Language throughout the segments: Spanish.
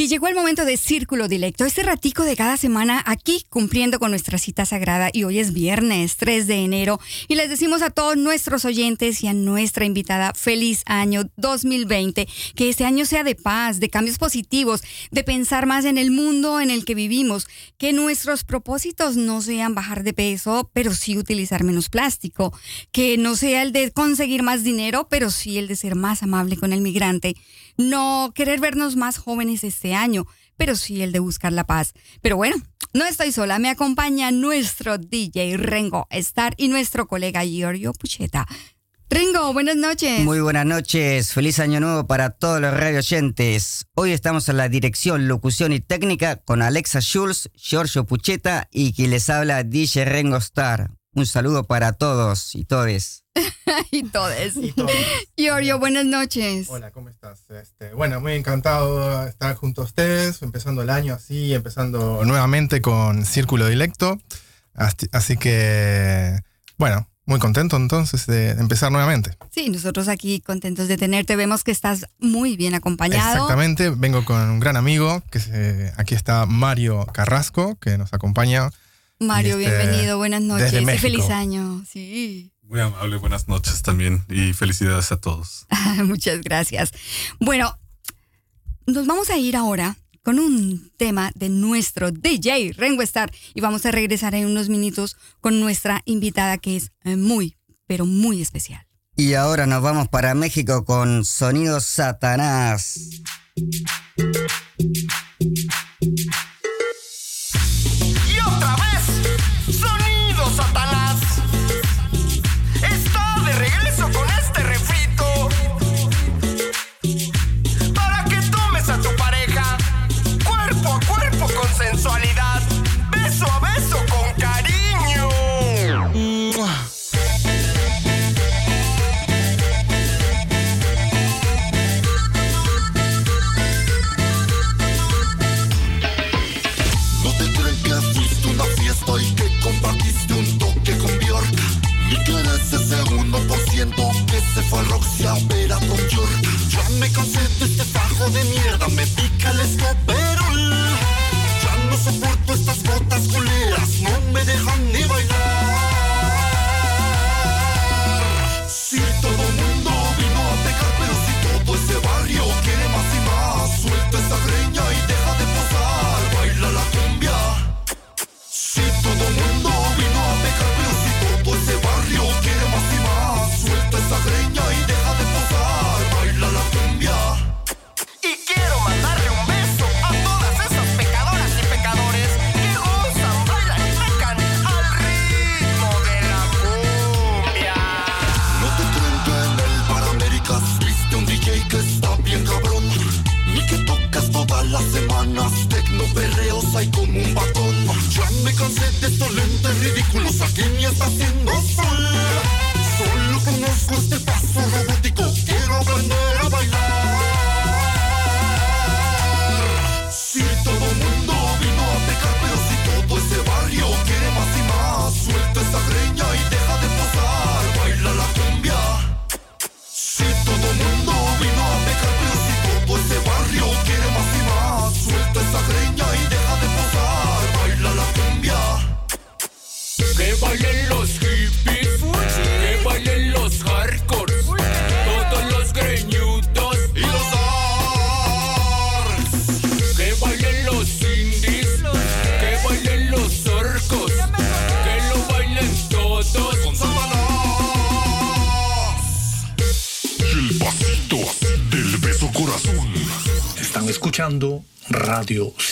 Y llegó el momento de Círculo Dilecto, este ratico de cada semana aquí cumpliendo con nuestra cita sagrada. Y hoy es viernes 3 de enero y les decimos a todos nuestros oyentes y a nuestra invitada feliz año 2020, que este año sea de paz, de cambios positivos, de pensar más en el mundo en el que vivimos, que nuestros propósitos no sean bajar de peso, pero sí utilizar menos plástico, que no sea el de conseguir más dinero, pero sí el de ser más amable con el migrante no querer vernos más jóvenes este año, pero sí el de buscar la paz. Pero bueno, no estoy sola, me acompaña nuestro DJ Rengo Star y nuestro colega Giorgio Pucheta. Rengo, buenas noches. Muy buenas noches, feliz año nuevo para todos los radio oyentes. Hoy estamos en la dirección, locución y técnica con Alexa Schulz, Giorgio Pucheta y quien les habla DJ Rengo Star. Un saludo para todos y todes. y todes. Y Giorgio, buenas noches. Hola, ¿cómo estás? Este, bueno, muy encantado de estar junto a ustedes, empezando el año así, empezando nuevamente con Círculo Dilecto. Así, que, bueno, muy contento entonces de empezar nuevamente. Sí, nosotros aquí contentos de tenerte. Vemos que estás muy bien acompañado. Exactamente, vengo con un gran amigo, que aquí está Mario Carrasco, que nos acompaña Mario, este, bienvenido, buenas noches y feliz año. Sí. Muy amable, buenas noches también y felicidades a todos. Muchas gracias. Bueno, nos vamos a ir ahora con un tema de nuestro DJ Rengo Star y vamos a regresar en unos minutos con nuestra invitada que es eh, muy, pero muy especial. Y ahora nos vamos para México con Sonido Satanás.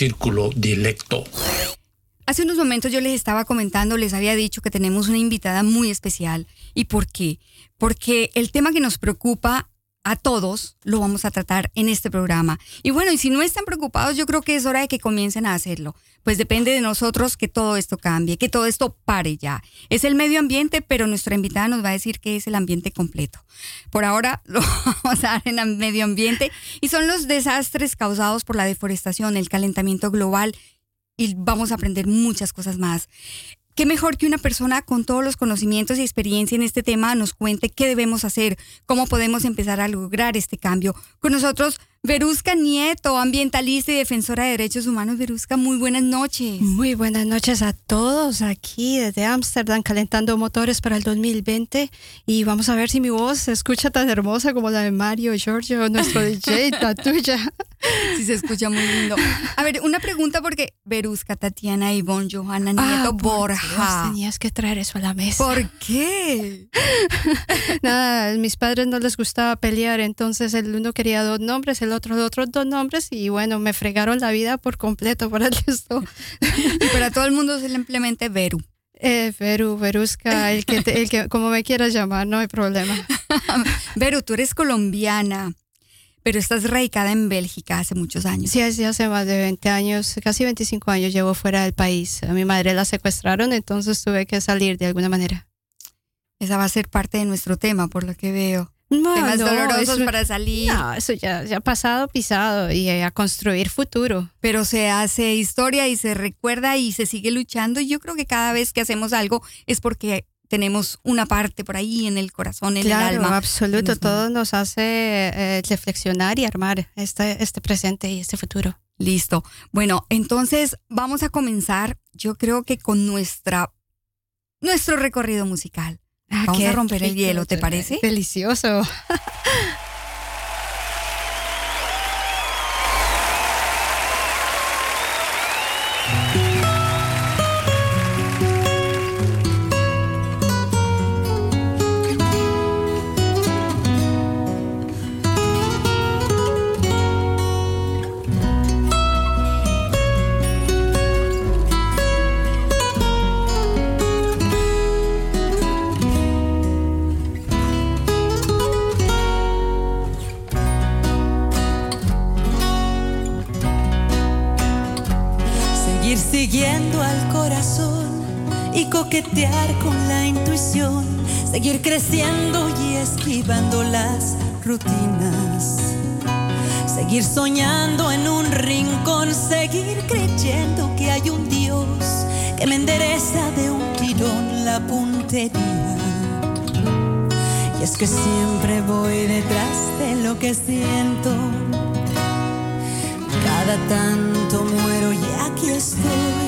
Círculo Dilecto. Hace unos momentos yo les estaba comentando, les había dicho que tenemos una invitada muy especial. ¿Y por qué? Porque el tema que nos preocupa a todos lo vamos a tratar en este programa. Y bueno, y si no están preocupados, yo creo que es hora de que comiencen a hacerlo. Pues depende de nosotros que todo esto cambie, que todo esto pare ya. Es el medio ambiente, pero nuestra invitada nos va a decir que es el ambiente completo. Por ahora lo vamos a dar en el medio ambiente y son los desastres causados por la deforestación, el calentamiento global y vamos a aprender muchas cosas más qué mejor que una persona con todos los conocimientos y experiencia en este tema nos cuente qué debemos hacer, cómo podemos empezar a lograr este cambio. Con nosotros, Verusca Nieto, ambientalista y defensora de derechos humanos. Verusca, muy buenas noches. Muy buenas noches a todos aquí desde Ámsterdam, calentando motores para el 2020. Y vamos a ver si mi voz se escucha tan hermosa como la de Mario Giorgio, nuestro DJ, la tuya. Sí, se escucha muy lindo. A ver, una pregunta porque Verusca, Tatiana, Ivonne, Johanna, Nieto, Ah, Borja. Dios, tenías que traer eso a la mesa. ¿Por qué? Nada, a mis padres no les gustaba pelear, entonces el uno quería dos nombres, el otro otros dos nombres y bueno, me fregaron la vida por completo para esto. Y para todo el mundo simplemente Veru. Eh, Veru, Verusca, el que, te- el que, como me quieras llamar, no hay problema. Veru, tú eres colombiana, pero estás radicada en Bélgica hace muchos años. Sí, hace más de 20 años, casi 25 años llevo fuera del país. A mi madre la secuestraron, entonces tuve que salir de alguna manera. Esa va a ser parte de nuestro tema, por lo que veo. No, Temas no, dolorosos eso- para salir. No, eso ya, ya pasado, pisado y eh, a construir futuro. pero se hace historia y se recuerda y se sigue luchando. Y yo creo que cada vez que hacemos algo es porque tenemos una parte por ahí en el corazón, en claro, el alma. absoluto. nos. Todo nos hace eh, reflexionar y armar este, este presente y este futuro. Listo. Bueno, entonces vamos a comenzar, yo creo que con nuestra nuestro recorrido musical. Vamos Ah, qué a romper el hielo, ¿te parece? Delicioso. coquetear con la intuición. Seguir creciendo y esquivando las rutinas. Seguir soñando en un rincón. Seguir creyendo que hay un Dios que me endereza de un tirón la puntería. Y es que siempre voy detrás de lo que siento. Cada tanto muero y aquí estoy.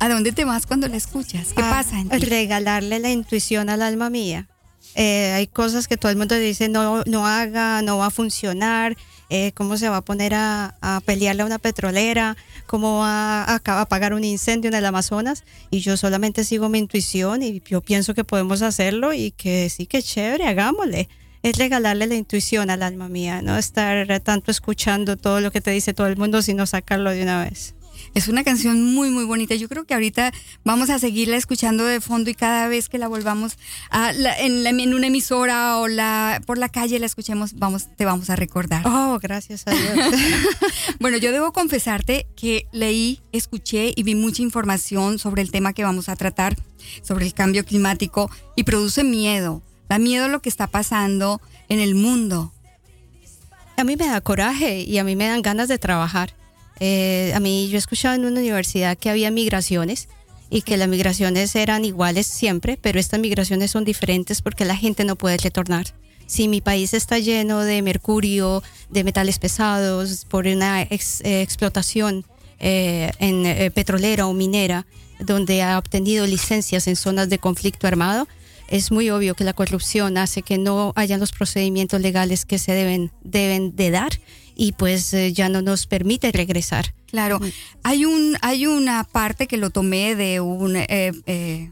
¿a dónde te vas cuando la escuchas? ¿Qué a pasa en ti? regalarle la intuición al alma mía. Eh, hay cosas que todo el mundo dice no, no haga, no va a funcionar, eh, cómo se va a poner a, a pelearle a una petrolera, cómo va a, a apagar un incendio en el Amazonas. Y yo solamente sigo mi intuición y yo pienso que podemos hacerlo y que sí que chévere, hagámosle. Es regalarle la intuición al alma mía, no estar tanto escuchando todo lo que te dice todo el mundo, sino sacarlo de una vez. Es una canción muy, muy bonita. Yo creo que ahorita vamos a seguirla escuchando de fondo y cada vez que la volvamos a la- en, la- en una emisora o la, por la calle la escuchemos, vamos, te vamos a recordar. Oh, gracias a Dios. Bueno, yo debo confesarte que leí, escuché y vi mucha información sobre el tema que vamos a tratar, sobre el cambio climático y produce miedo. Da miedo lo que está pasando en el mundo. A mí me da coraje y a mí me dan ganas de trabajar. Eh, a mí yo he escuchado en una universidad que había migraciones y que las migraciones eran iguales siempre, pero estas migraciones son diferentes porque la gente no puede retornar. Si mi país está lleno de mercurio, de metales pesados, por una ex- eh, explotación eh, en, eh, petrolera o minera, donde ha obtenido licencias en zonas de conflicto armado, es muy obvio que la corrupción hace que no hayan los procedimientos legales que se deben, deben de dar y pues eh, ya no nos permite regresar. Claro, hay un hay una parte que lo tomé de un eh, eh,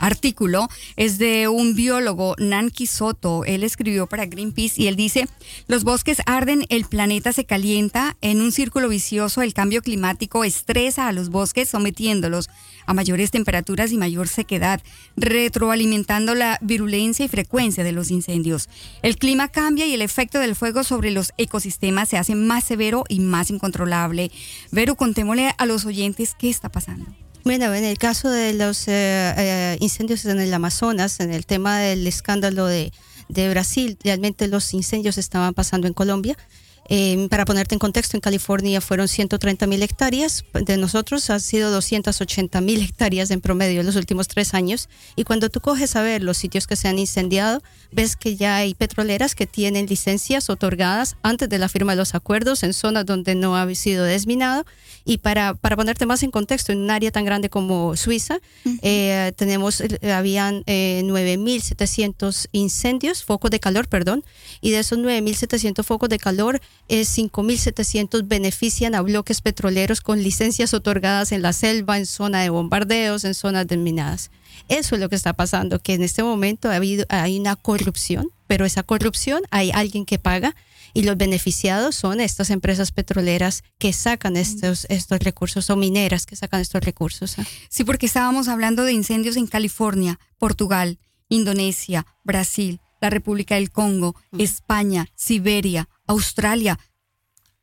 artículo, es de un biólogo, Nanki Soto. Él escribió para Greenpeace y él dice, los bosques arden, el planeta se calienta, en un círculo vicioso el cambio climático estresa a los bosques sometiéndolos a mayores temperaturas y mayor sequedad, retroalimentando la virulencia y frecuencia de los incendios. El clima cambia y el efecto del fuego sobre los ecosistemas se hace más severo y más incontrolable. Vero, contémosle a los oyentes qué está pasando. Bueno, en el caso de los eh, eh, incendios en el Amazonas, en el tema del escándalo de, de Brasil, realmente los incendios estaban pasando en Colombia. Eh, para ponerte en contexto, en California fueron 130 mil hectáreas, de nosotros ha sido 280 mil hectáreas en promedio en los últimos tres años. Y cuando tú coges a ver los sitios que se han incendiado, ves que ya hay petroleras que tienen licencias otorgadas antes de la firma de los acuerdos en zonas donde no ha sido desminado. Y para, para ponerte más en contexto, en un área tan grande como Suiza, eh, tenemos, eh, habían eh, 9.700 incendios, focos de calor, perdón, y de esos 9.700 focos de calor, eh, 5.700 benefician a bloques petroleros con licencias otorgadas en la selva, en zona de bombardeos, en zonas desminadas. Eso es lo que está pasando, que en este momento ha habido, hay una corrupción, pero esa corrupción hay alguien que paga y los beneficiados son estas empresas petroleras que sacan estos, estos recursos o mineras que sacan estos recursos. ¿ah? Sí, porque estábamos hablando de incendios en California, Portugal, Indonesia, Brasil, la República del Congo, España, Siberia, Australia.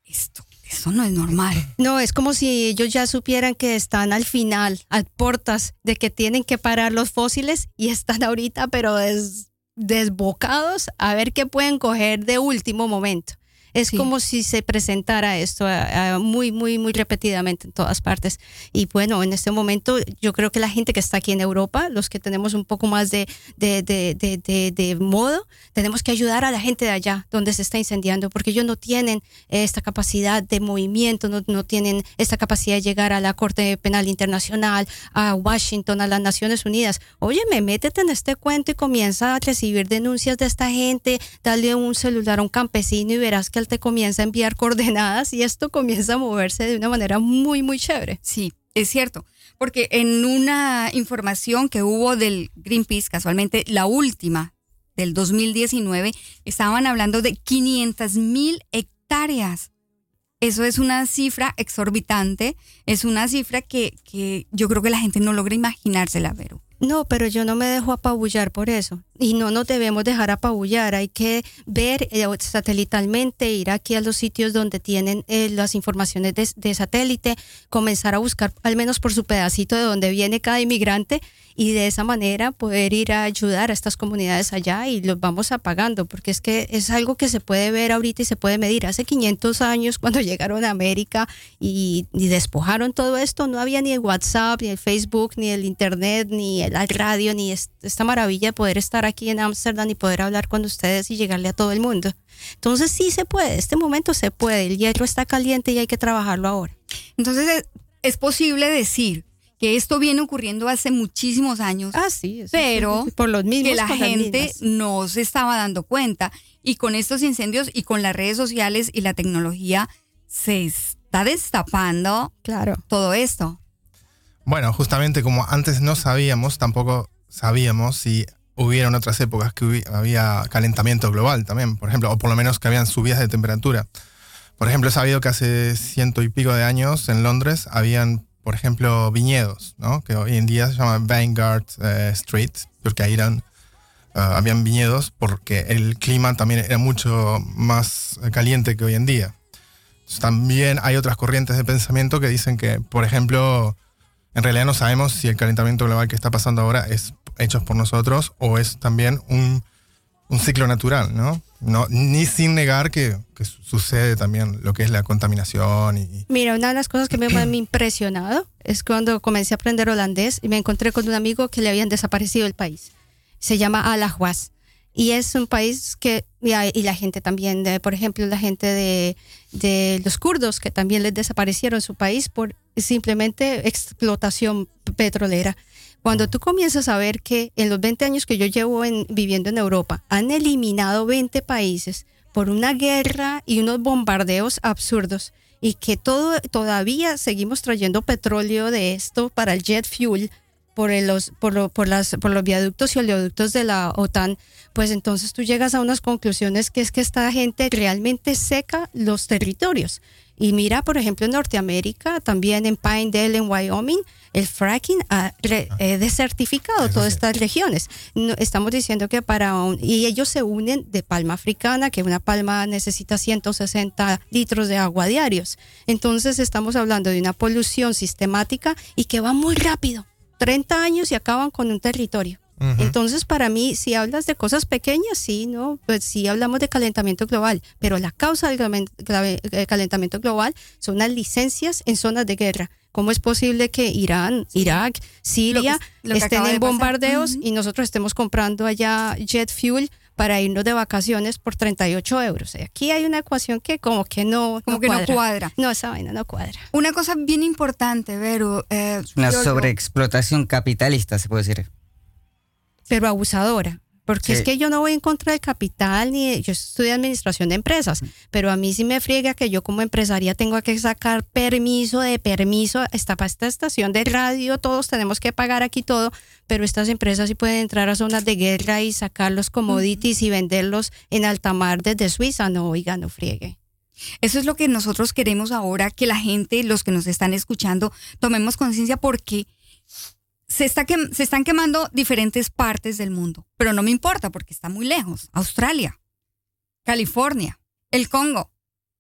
Esto, eso no es normal. No, es como si ellos ya supieran que están al final, a puertas de que tienen que parar los fósiles y están ahorita, pero des- desbocados a ver qué pueden coger de último momento. Es Sí. como si se presentara esto a muy, muy, muy repetidamente en todas partes. Y bueno, en este momento yo creo que la gente que está aquí en Europa, los que tenemos un poco más de, de, de, de, de- modo, tenemos que ayudar a la gente de allá donde se está incendiando, porque ellos no tienen esta capacidad de movimiento, no, no tienen esta capacidad de llegar a la Corte Penal Internacional, a Washington, a las Naciones Unidas. Óyeme, métete en este cuento y comienza a recibir denuncias de esta gente, dale un celular a un campesino y verás que te comienza a enviar coordenadas y esto comienza a moverse de una manera muy, muy chévere. Sí, es cierto. Porque en una información que hubo del Greenpeace, casualmente la última del 2019, estaban hablando de 500 mil hectáreas. Eso es una cifra exorbitante, es una cifra que, que yo creo que la gente no logra imaginársela, Vero. No, pero yo no me dejo apabullar por eso. Y no nos debemos dejar apabullar. Hay que ver eh, satelitalmente, ir aquí a los sitios donde tienen eh, las informaciones de, satélite, comenzar a buscar al menos por su pedacito de donde viene cada inmigrante y de esa manera poder ir a ayudar a estas comunidades allá y los vamos apagando, porque es que es algo que se puede ver ahorita y se puede medir. Hace 500 años cuando llegaron a América y, despojaron todo esto, no había ni el WhatsApp, ni el Facebook, ni el Internet, ni el radio, ni es- esta maravilla de poder estar aquí en Ámsterdam y poder hablar con ustedes y llegarle a todo el mundo. Entonces sí se puede, este momento se puede, el hierro está caliente y hay que trabajarlo ahora. Entonces es, posible decir que esto viene ocurriendo hace muchísimos años, Ah, sí, eso pero sí, por los mismos que la gente mismas. no se estaba dando cuenta. Y con estos incendios y con las redes sociales y la tecnología se está destapando Claro. todo esto. Bueno, justamente como antes no sabíamos, tampoco sabíamos si hubiera en otras épocas que había calentamiento global también, por ejemplo, o por lo menos que habían subidas de temperatura. Por ejemplo, he sabido que hace ciento y pico de años en Londres habían, por ejemplo, viñedos, ¿no? que hoy en día se llama Vanguard eh, Street, porque ahí eran, ah, habían viñedos porque el clima también era mucho más eh, caliente que hoy en día. Entonces, También hay otras corrientes de pensamiento que dicen que, por ejemplo, en realidad no sabemos si el calentamiento global que está pasando ahora es hecho por nosotros o es también un, un ciclo natural, ¿no? no ni sin negar que, que su- sucede también lo que es la contaminación y... Mira, una de las cosas que me ha impresionado es cuando comencé a aprender holandés y me encontré con un amigo que le habían desaparecido el país. Se llama Alajuas. Y es un país que, y, la gente también, por ejemplo, la gente de, de los kurdos, que también les desaparecieron su país por simplemente explotación petrolera. Cuando tú comienzas a ver que en los 20 años que yo llevo en, viviendo en Europa, han eliminado 20 países por una guerra y unos bombardeos absurdos y que todo, todavía seguimos trayendo petróleo de esto para el jet fuel por, los, por, lo- por, las, por los viaductos y oleoductos de la OTAN, pues entonces tú llegas a unas conclusiones que es que esta gente realmente seca los territorios. Y mira, por ejemplo, en Norteamérica, también en Pinedale, en Wyoming, el fracking ha re- eh, desertificado todas estas regiones. No, estamos diciendo que para un, y ellos se unen de palma africana, que una palma necesita 160 litros de agua diarios. Entonces estamos hablando de una polución sistemática y que va muy rápido. 30 años y acaban con un territorio. Entonces, para mí, si hablas de cosas pequeñas, sí, ¿no? Pues sí hablamos de calentamiento global, pero la causa del eh, calentamiento global son las licencias en zonas de guerra. ¿Cómo es posible que Irán, Irak, Siria lo que estén acaba de en bombardeos Ujú. y nosotros estemos comprando allá jet fuel para irnos de vacaciones por 38 euros? Aquí hay una ecuación que como que no, Como que no cuadra. No, esa vaina no cuadra. Una cosa bien importante, Vero. eh, Una sobreexplotación capitalista, se puede decir. Pero abusadora. Porque Sí. es que yo no voy en contra del capital ni de- yo estudio administración de empresas, pero a mí sí me friega que yo como empresaria tengo que sacar permiso de permiso. Está para esta estación de radio, todos tenemos que pagar aquí todo, pero estas empresas sí pueden entrar a zonas de guerra y sacar los commodities y venderlos en alta mar desde Suiza. No, oiga, no friegue. Eso es lo que nosotros queremos ahora, que la gente, los que nos están escuchando, tomemos conciencia porque se, está quem- se están quemando diferentes partes del mundo. Pero no me importa porque está muy lejos. Australia, California, el Congo.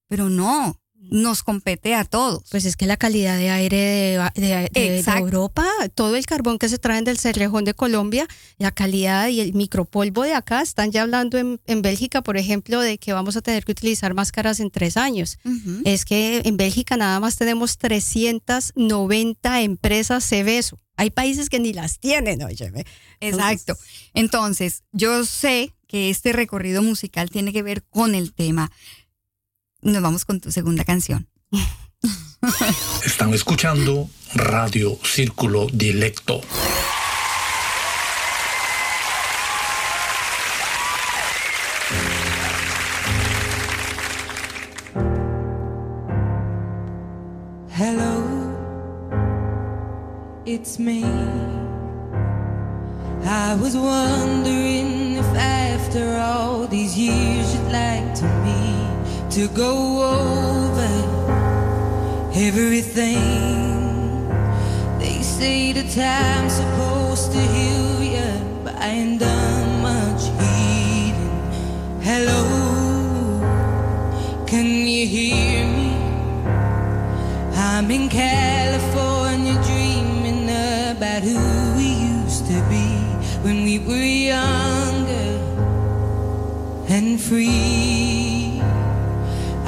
Pero no, nos compete a todos. Pues es que la calidad de aire de, de- de- de Exacto. Europa, todo el carbón que se traen del Cerrejón de Colombia, la calidad y el micropolvo de acá, están ya hablando en, en Bélgica, por ejemplo, de que vamos a tener que utilizar máscaras en tres años. Es que en Bélgica nada más tenemos 390 empresas Cebeso. Hay países que ni las tienen, óyeme. Exacto. Entonces, yo sé que este recorrido musical tiene que ver con el tema. Nos vamos con tu segunda canción. Están escuchando Radio Círculo Dilecto. Hello, it's me. I was wondering if after all these years to go over everything. They say the time's supposed to heal you, but I ain't done much healing. Hello, can you hear me? I'm in California dreaming about who we used to be when we were younger and free.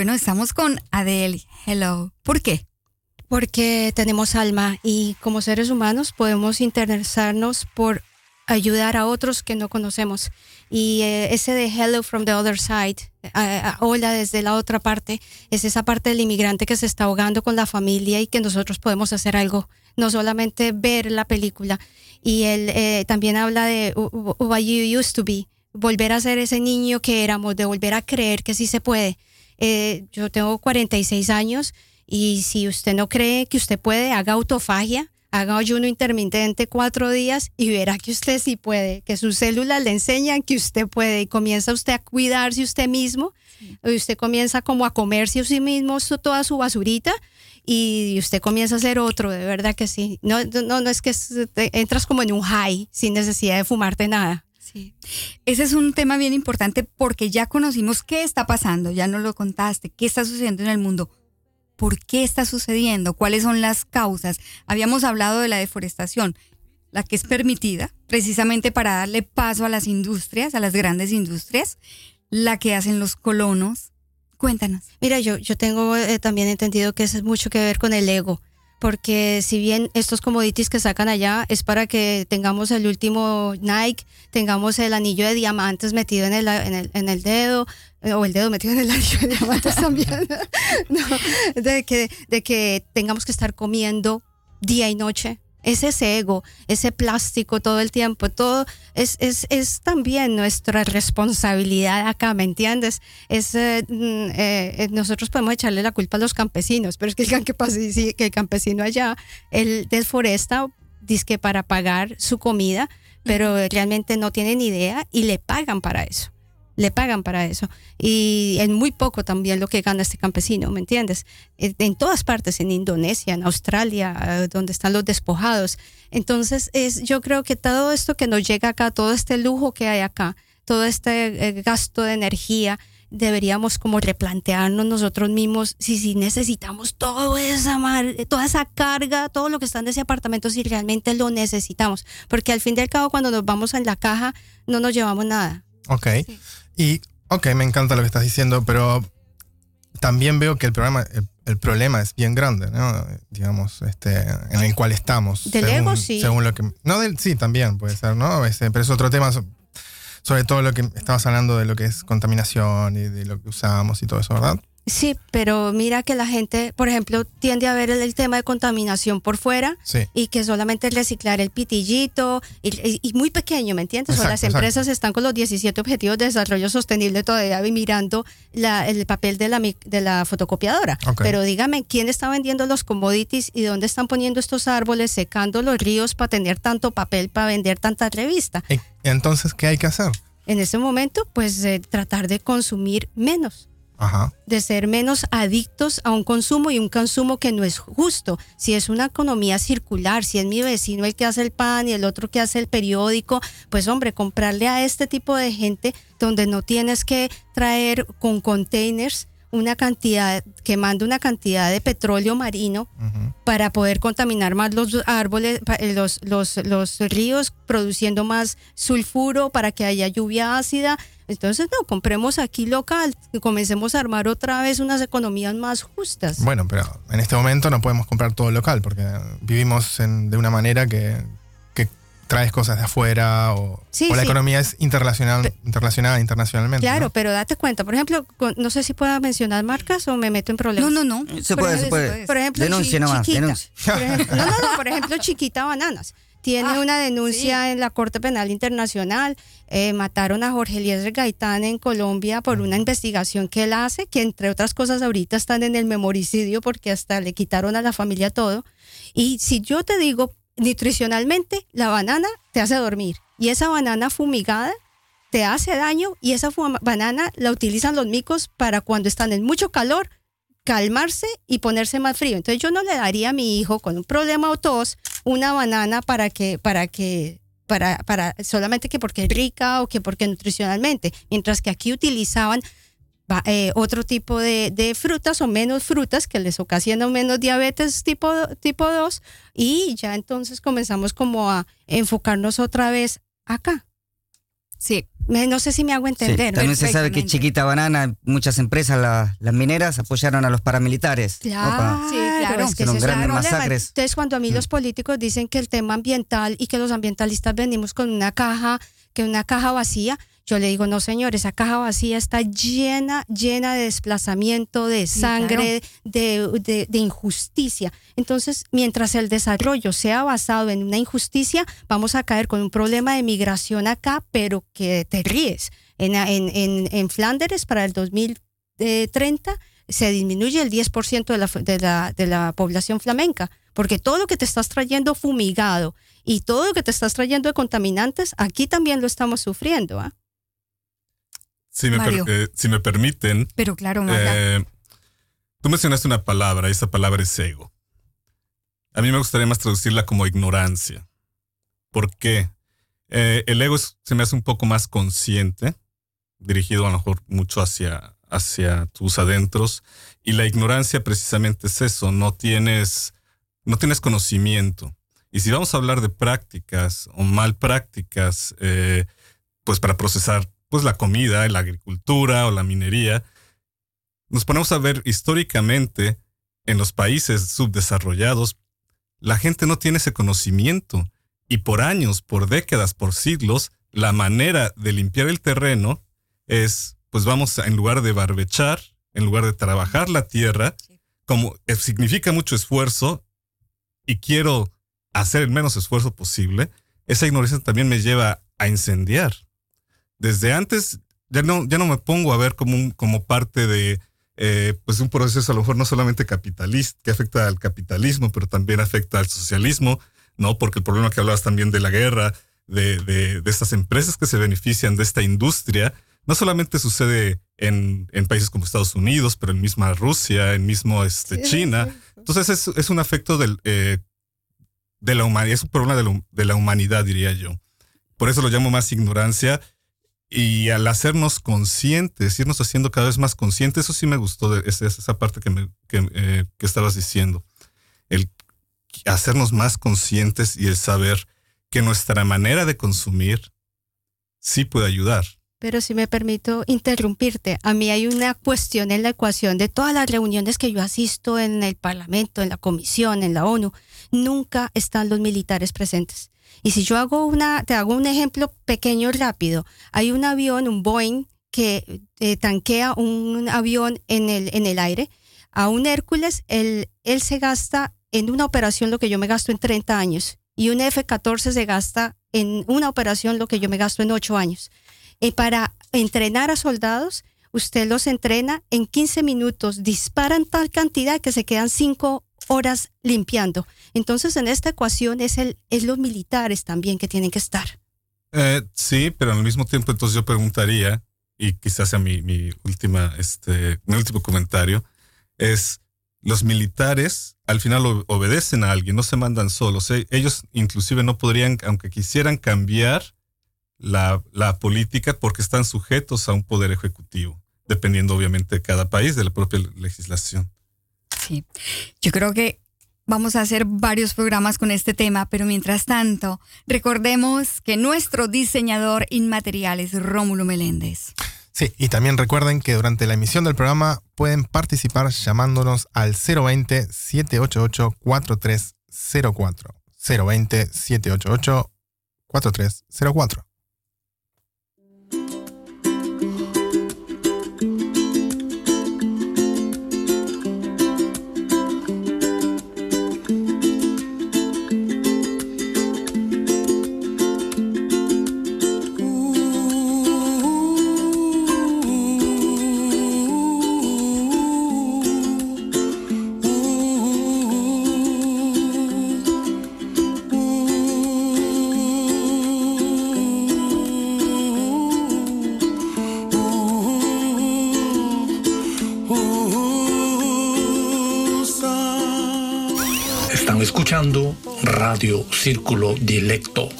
Bueno, estamos con Adele. Hello. ¿Por qué? Porque tenemos alma y como seres humanos podemos interesarnos por ayudar a otros que no conocemos. Y eh, ese de Hello from the other side, eh, eh, hola desde la otra parte, es esa parte del inmigrante que se está ahogando con la familia y que nosotros podemos hacer algo, no solamente ver la película. Y él eh, también habla de who you used to be, volver a ser ese niño que éramos, de volver a creer que sí se puede. Eh, yo tengo 46 años y si usted no cree que usted puede, haga autofagia, haga ayuno intermitente cuatro días y verá que usted sí puede, que sus células le enseñan que usted puede y comienza usted a cuidarse usted mismo, y usted comienza como a comerse a sí mismo toda su basurita y usted comienza a hacer otro, de verdad que sí. No, no, no es que entras como en un high sin necesidad de fumarte nada. Ese es un tema bien importante porque ya conocimos qué está pasando, ya nos lo contaste, qué está sucediendo en el mundo, por qué está sucediendo, cuáles son las causas. Habíamos hablado de la deforestación, la que es permitida precisamente para darle paso a las industrias, a las grandes industrias, la que hacen los colonos. Cuéntanos. Mira, yo, yo tengo eh, también entendido que eso es mucho que ver con el ego, porque si bien estos commodities que sacan allá es para que tengamos el último Nike, tengamos el anillo de diamantes metido en el, en el, en el dedo, eh, o el dedo metido en el anillo de diamantes también, No, de, que, de que tengamos que estar comiendo día y noche. Es ese ego, ese plástico todo el tiempo, todo es, es, es también nuestra responsabilidad acá, ¿me entiendes? Es, eh, mm, eh, eh, nosotros podemos echarle la culpa a los campesinos, pero es que el, que el campesino allá, él desforesta, que para pagar su comida, pero realmente no tiene ni idea y le pagan para eso le pagan para eso. Y en muy poco también lo que gana este campesino, ¿me entiendes? En todas partes, en Indonesia, en Australia, eh, donde están los despojados. Entonces, es, yo creo que todo esto que nos llega acá, todo este lujo que hay acá, todo este eh, gasto de energía, deberíamos como replantearnos nosotros mismos si, si necesitamos todo esa mar- toda esa carga, todo lo que está en ese apartamento, si realmente lo necesitamos. Porque al fin y al cabo, cuando nos vamos en la caja, no nos llevamos nada. Ok. Y, ok, me encanta lo que estás diciendo, pero también veo que el, programa, el, el problema es bien grande, ¿no? Digamos, este, en el cual estamos. Del ego, sí. Según lo que, no, del, sí, también puede ser, ¿no? Ese, pero es otro tema, so- sobre todo lo que estabas hablando de lo que es contaminación y de lo que usamos y todo eso, ¿verdad? Sí, pero mira que la gente, por ejemplo, tiende a ver el, el tema de contaminación por fuera Sí. y que solamente reciclar el pitillito y, y- y muy pequeño, ¿me entiendes? o las empresas están con los 17 objetivos de desarrollo sostenible todavía mirando la- el papel de la, de la fotocopiadora. Pero dígame, ¿quién está vendiendo los commodities y dónde están poniendo estos árboles, secando los ríos para tener tanto papel, para vender tanta revista? Entonces, ¿qué hay que hacer? En ese momento, pues eh, tratar de consumir menos Ajá. de ser menos adictos a un consumo y un consumo que no es justo. Si es una economía circular, si es mi vecino el que hace el pan y el otro que hace el periódico, pues hombre, comprarle a este tipo de gente donde no tienes que traer con containers una cantidad, que manda una cantidad de petróleo marino para poder contaminar más los árboles, eh, los, los, los ríos, produciendo más sulfuro para que haya lluvia ácida. Entonces, no, compremos aquí local y comencemos a armar otra vez unas economías más justas. Bueno, pero en este momento no podemos comprar todo local porque vivimos en- de una manera que traes cosas de afuera o, Sí, o la sí. economía es internacional, interrelacionada internacionalmente. Claro, ¿no? pero date cuenta, por ejemplo, con- no sé si pueda mencionar marcas o me meto en problemas. No, no, no. Se Por puede, se puede. Por ejemplo, Denuncia Chi- nomás, Chiquita. denuncia. Por ejemplo- no, no, no, por ejemplo, Chiquita Bananas. Tiene Ah, una denuncia en la Corte Penal Internacional. Eh, mataron a Jorge Eliezer Gaitán en Colombia por una investigación que él hace, que entre otras cosas ahorita están en el memoricidio porque hasta le quitaron a la familia todo. Y si yo te digo, nutricionalmente, la banana te hace dormir. Y esa banana fumigada te hace daño y esa banana la utilizan los micos para cuando están en mucho calor calmarse y ponerse más frío. Entonces yo no le daría a mi hijo con un problema o tos una banana para que para que para, para solamente que porque es rica o que porque nutricionalmente, mientras que aquí utilizaban eh, otro tipo de, de frutas o menos frutas que les ocasionan menos diabetes tipo, tipo 2 y ya entonces comenzamos como a enfocarnos otra vez acá. Sí. Me- No sé si me hago Sí, entender. También se sabe que. Chiquita Banana, muchas empresas, la- las mineras, apoyaron a los paramilitares. Claro, sí, claro, es que grandes masacres. Entonces, cuando a mí los políticos dicen que el tema ambiental y que los ambientalistas venimos con una caja, que una caja vacía, yo le digo, no señor, esa caja vacía está llena, llena de desplazamiento, de sangre, de, de- de injusticia. Entonces, mientras el desarrollo sea basado en una injusticia, vamos a caer con un problema de migración acá, pero que te ríes. En, en, en, en Flanderes, para el 2030, se disminuye el 10% de la, de, la, de la población flamenca. porque todo lo que te estás trayendo fumigado y todo lo que te estás trayendo de contaminantes, aquí también lo estamos sufriendo. ¿ah? Si me, per- Mario. eh, si me permiten, Pero claro, eh, tú mencionaste una palabra y esa palabra es ego. A mí me gustaría más traducirla como ignorancia. ¿Por qué? Eh, el ego es- se me hace un poco más consciente, dirigido a lo mejor mucho hacia, hacia tus adentros, y la ignorancia precisamente es eso, no tienes, no tienes conocimiento. Y si vamos a hablar de prácticas o mal prácticas, eh, pues para procesar pues la comida, la agricultura o la minería, nos ponemos a ver históricamente en los países subdesarrollados, la gente no tiene ese conocimiento y por años, por décadas, por siglos, la manera de limpiar el terreno es, pues vamos a, en lugar de barbechar, en lugar de trabajar la tierra, como eh, significa mucho esfuerzo y quiero hacer el menos esfuerzo posible, esa ignorancia también me lleva a incendiar. Desde antes ya no, ya no me pongo a ver como, un- como parte de eh, pues un proceso a lo mejor no solamente capitalista, que afecta al capitalismo, pero también afecta al socialismo, ¿no? Porque el problema que hablabas también de la guerra, de, de, de estas empresas que se benefician de esta industria, no solamente sucede en, en países como Estados Unidos, pero en misma Rusia, en mismo este, China. Entonces es, es un afecto del, eh, de la humanidad, es un problema de la, de la humanidad, diría yo. Por eso lo llamo más ignorancia. Y al hacernos conscientes, irnos haciendo cada vez más conscientes, eso sí me gustó, esa, esa parte que, me, que, eh, que estabas diciendo. El hacernos más conscientes y el saber que nuestra manera de consumir sí puede ayudar. Pero si me permito interrumpirte, a mí hay una cuestión en la ecuación de todas las reuniones que yo asisto en el Parlamento, en la Comisión, en la ONU, nunca están los militares presentes. Y si yo hago una, te hago un ejemplo pequeño rápido, hay un avión, un Boeing, que eh, tanquea un avión en el, en el aire. A un Hércules, él, él se gasta en una operación lo que yo me gasto en 30 años. Y un F-14 se gasta en una operación lo que yo me gasto en 8 años. Y para entrenar a soldados, usted los entrena en 15 minutos, disparan tal cantidad que se quedan 5 horas limpiando. Entonces, en esta ecuación es, el, es los militares también que tienen que estar. Eh, sí, pero al mismo tiempo entonces yo preguntaría, y quizás sea mi, mi última, este, mi último comentario, es los militares al final obedecen a alguien, no se mandan solos. Eh, Ellos inclusive no podrían, aunque quisieran cambiar la, la política porque están sujetos a un poder ejecutivo, dependiendo obviamente de cada país, de la propia legislación. Sí. Yo creo que vamos a hacer varios programas con este tema, pero mientras tanto, recordemos que nuestro diseñador inmaterial es Rómulo Meléndez. Sí, y también recuerden que durante la emisión del programa pueden participar llamándonos al 020-788-4304. 020-788-4304. Escuchando Radio Círculo Dilecto.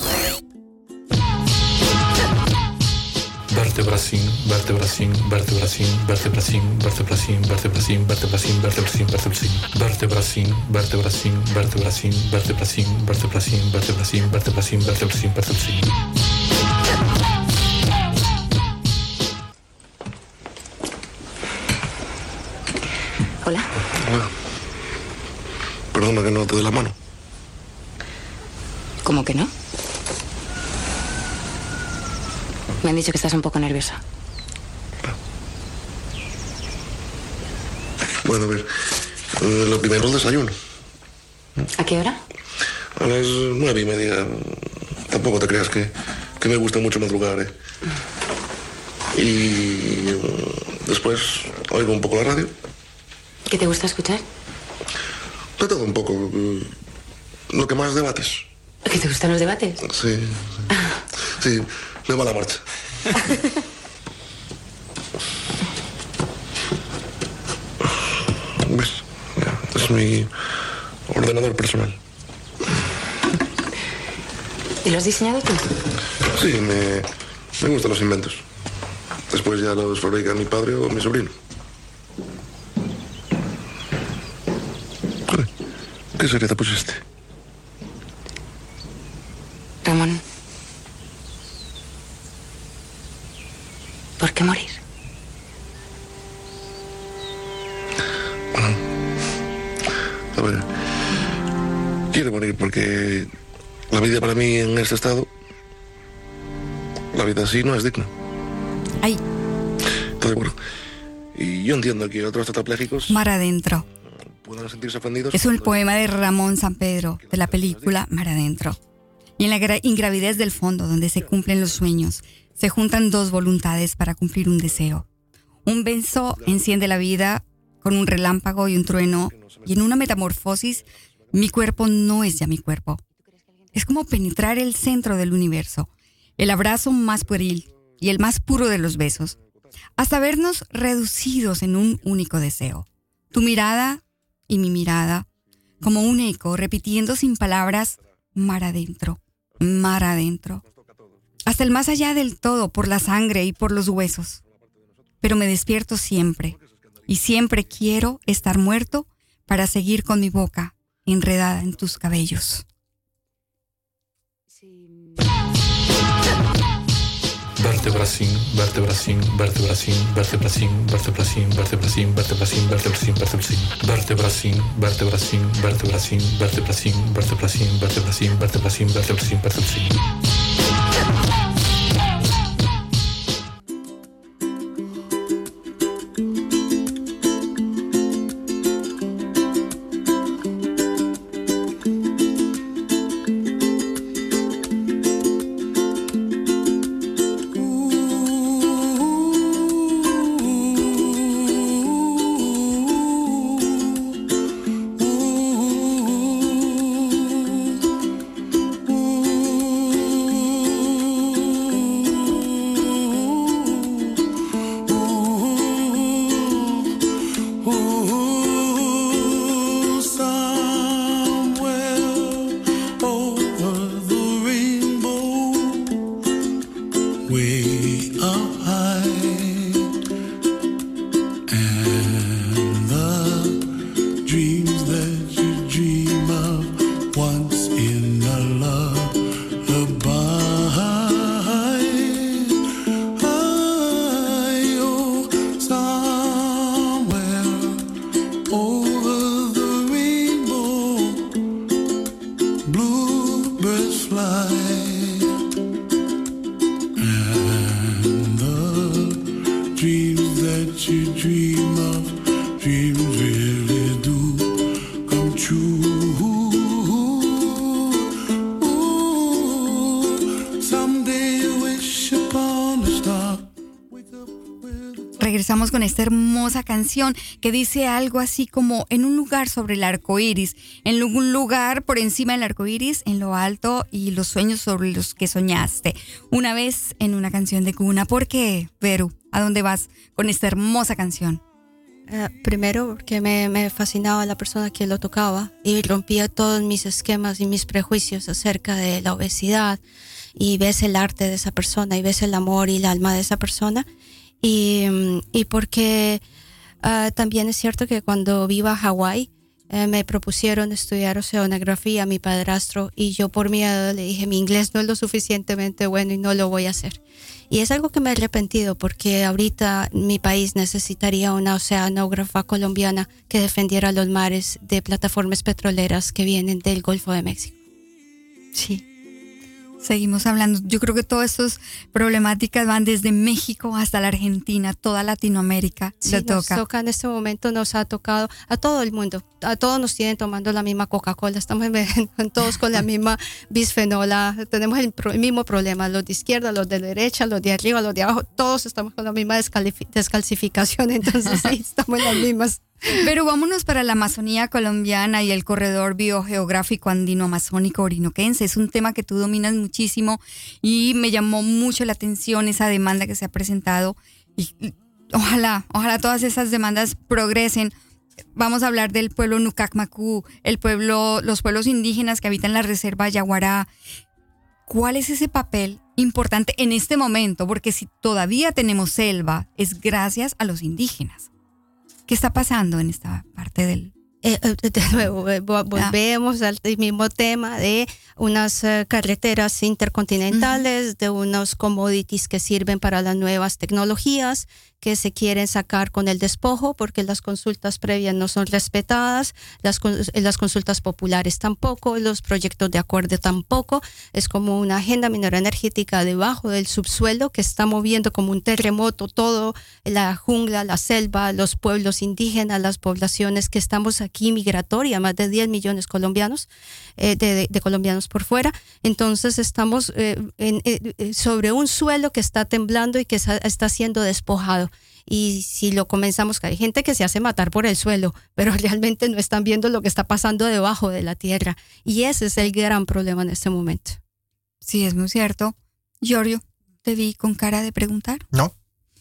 Vertebracín, vertebracín, vertebracín, vertebracín, vertebracín, vertebracín, vertebracín, vertebracín, vertebracín, vertebracín, vertebracín, vertebracín, vertebracín, vertebracín, vertebracín, vertebracín, vertebracín, vertebracín. Hola. Hola. Perdona que no te dé la mano. ¿Cómo que no? Me han dicho que estás un poco nerviosa. Bueno, a ver. eh, lo primero el desayuno. ¿A qué hora? A las nueve y media. Tampoco te creas que, que me gusta mucho madrugar, ¿eh? Y eh, después oigo un poco la radio. ¿Qué te gusta escuchar? De todo un poco. mm, Lo que más debates. ¿Que te gustan los debates? Sí. Sí, sí me va la marcha. ¿Ves? Es mi ordenador personal. ¿Y lo has diseñado tú? Sí, me, me gustan los inventos. Después ya los fabrica mi padre o mi sobrino. ¿Qué serie te pusiste? Ramón. ¿Por qué morir? A ver, quiero morir porque la vida para mí en este estado, la vida así no es digna. Ay, Entonces, bueno, y yo entiendo que otros tetrapléjicos Mar Adentro. puedan sentirse ofendidos. Es un poema de Ramón San Pedro, de la película Mar Adentro. Y en la gra- ingravidez del fondo, donde se cumplen los sueños, se juntan dos voluntades para cumplir un deseo. Un beso enciende la vida con un relámpago y un trueno, y en una metamorfosis, mi cuerpo no es ya mi cuerpo. Es como penetrar el centro del universo, el abrazo más pueril y el más puro de los besos, hasta vernos reducidos en un único deseo. Tu mirada y mi mirada, como un eco repitiendo sin palabras, mar adentro, mar adentro, hasta el más allá del todo, por la sangre y por los huesos. Pero me despierto siempre, y siempre quiero estar muerto para seguir con mi boca enredada en tus cabellos. Vertebracin, vertebracin, vertebracin, vertebracin, vertebracin, vertebracin, vertebracin, vertebracin, vertebracin, vertebracin, vertebracin, vertebracin, vertebracin, vertebracin, vertebracin, vertebracin, vertebracin, vertebracin. Ooh, canción que dice algo así como en un lugar sobre el arco iris, en un lugar por encima del arco iris, en lo alto y los sueños sobre los que soñaste. Una vez en una canción de cuna. ¿Por qué, Veru? ¿A dónde vas con esta hermosa canción? Eh, primero porque me, me fascinaba la persona que lo tocaba y rompía todos mis esquemas y mis prejuicios acerca de la obesidad y ves el arte de esa persona y ves el amor y el alma de esa persona y, mm, y porque ah, también es cierto que cuando viva a Hawái eh, me propusieron estudiar oceanografía a mi padrastro y yo por miedo le dije mi inglés no es lo suficientemente bueno y no lo voy a hacer. Y es algo que me he arrepentido porque ahorita mi país necesitaría una oceanógrafa colombiana que defendiera los mares de plataformas petroleras que vienen del Golfo de México. Sí. Seguimos hablando. Yo creo que todas estas problemáticas van desde México hasta la Argentina, toda Latinoamérica Sí, le nos toca. toca en este momento, nos ha tocado a todo el mundo. A todos nos tienen tomando la misma Coca-Cola. Estamos en- todos con la misma bisfenola. Tenemos el, el mismo problema. Los de izquierda, los de derecha, los de arriba, los de abajo. Todos estamos con la misma descalcificación. Entonces sí, estamos en las mismas. Pero vámonos para la Amazonía colombiana y el corredor biogeográfico andino-amazónico orinoquense. Es un tema que tú dominas muchísimo y me llamó mucho la atención esa demanda que se ha presentado. Y, ojalá, ojalá todas esas demandas progresen. Vamos a hablar del pueblo Nucacmacú, el pueblo, los pueblos indígenas que habitan la reserva Yaguará. ¿Cuál es ese papel importante en este momento? Porque si todavía tenemos selva, es gracias a los indígenas. ¿Qué está pasando en esta parte del... Eh, eh, de nuevo, eh, vo- volvemos al mismo tema de unas eh, carreteras intercontinentales, de unos commodities que sirven para las nuevas tecnologías que se quieren sacar con el despojo porque las consultas previas no son respetadas, las, eh, las consultas populares tampoco, los proyectos de acuerdo tampoco. Es como una agenda minera energética debajo del subsuelo que está moviendo como un terremoto todo la jungla, la selva, los pueblos indígenas, las poblaciones que estamos aquí migratoria, más de 10 millones colombianos, eh, de, de- de colombianos por fuera. Entonces estamos eh, en- eh, eh, sobre un suelo que está temblando y que está siendo despojado. Y si lo comenzamos, que hay gente que se hace matar por el suelo, pero realmente no están viendo lo que está pasando debajo de la tierra. Y ese es el gran problema en este momento. Sí, es muy cierto. Giorgio, te vi con cara de preguntar. No,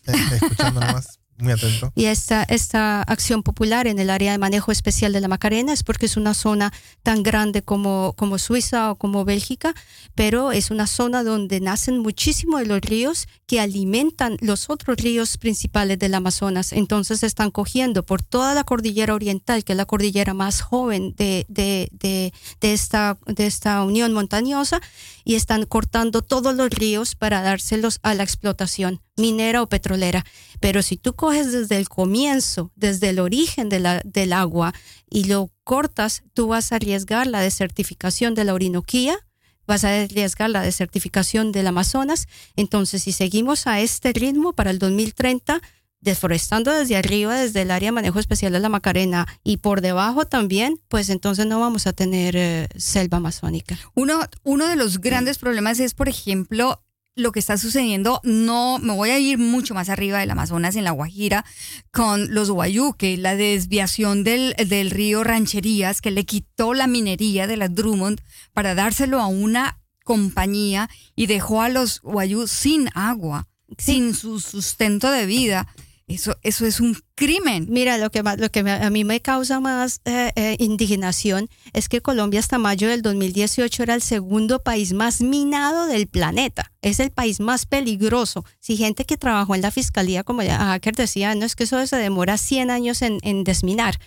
escuchando nomás, muy. Y esta, esta acción popular en el área de manejo especial de la Macarena es porque es una zona tan grande como, como Suiza o como Bélgica, pero es una zona donde nacen muchísimo de los ríos que alimentan los otros ríos principales del Amazonas. Entonces están cogiendo por toda la cordillera oriental, que es la cordillera más joven de, de, de, de esta, de esta unión montañosa, y están cortando todos los ríos para dárselos a la explotación minera o petrolera. Pero si tú coges desde el comienzo, desde el origen del agua y lo cortas, tú vas a arriesgar la desertificación de la Orinoquía, vas a arriesgar la desertificación del Amazonas. Entonces, si seguimos a este ritmo para el 2030, deforestando desde arriba, desde el área de manejo especial de la Macarena y por debajo también, pues entonces no vamos a tener eh, selva amazónica. Uno, uno de los grandes problemas es, por ejemplo, lo que está sucediendo, no me voy a ir mucho más arriba del Amazonas, en la Guajira, con los Guayuque, la desviación del, del río Rancherías, que le quitó la minería de la Drummond para dárselo a una compañía y dejó a los Guayú sin agua, sin su sustento de vida. Eso, eso es un crimen. Mira, lo que, lo que a mí me causa más eh, eh, indignación es que Colombia hasta mayo del 2018 era el segundo país más minado del planeta. Es el país más peligroso. Si gente que trabajó en la fiscalía, como ya Hacker decía, no es que eso se demora 100 años en, en desminar.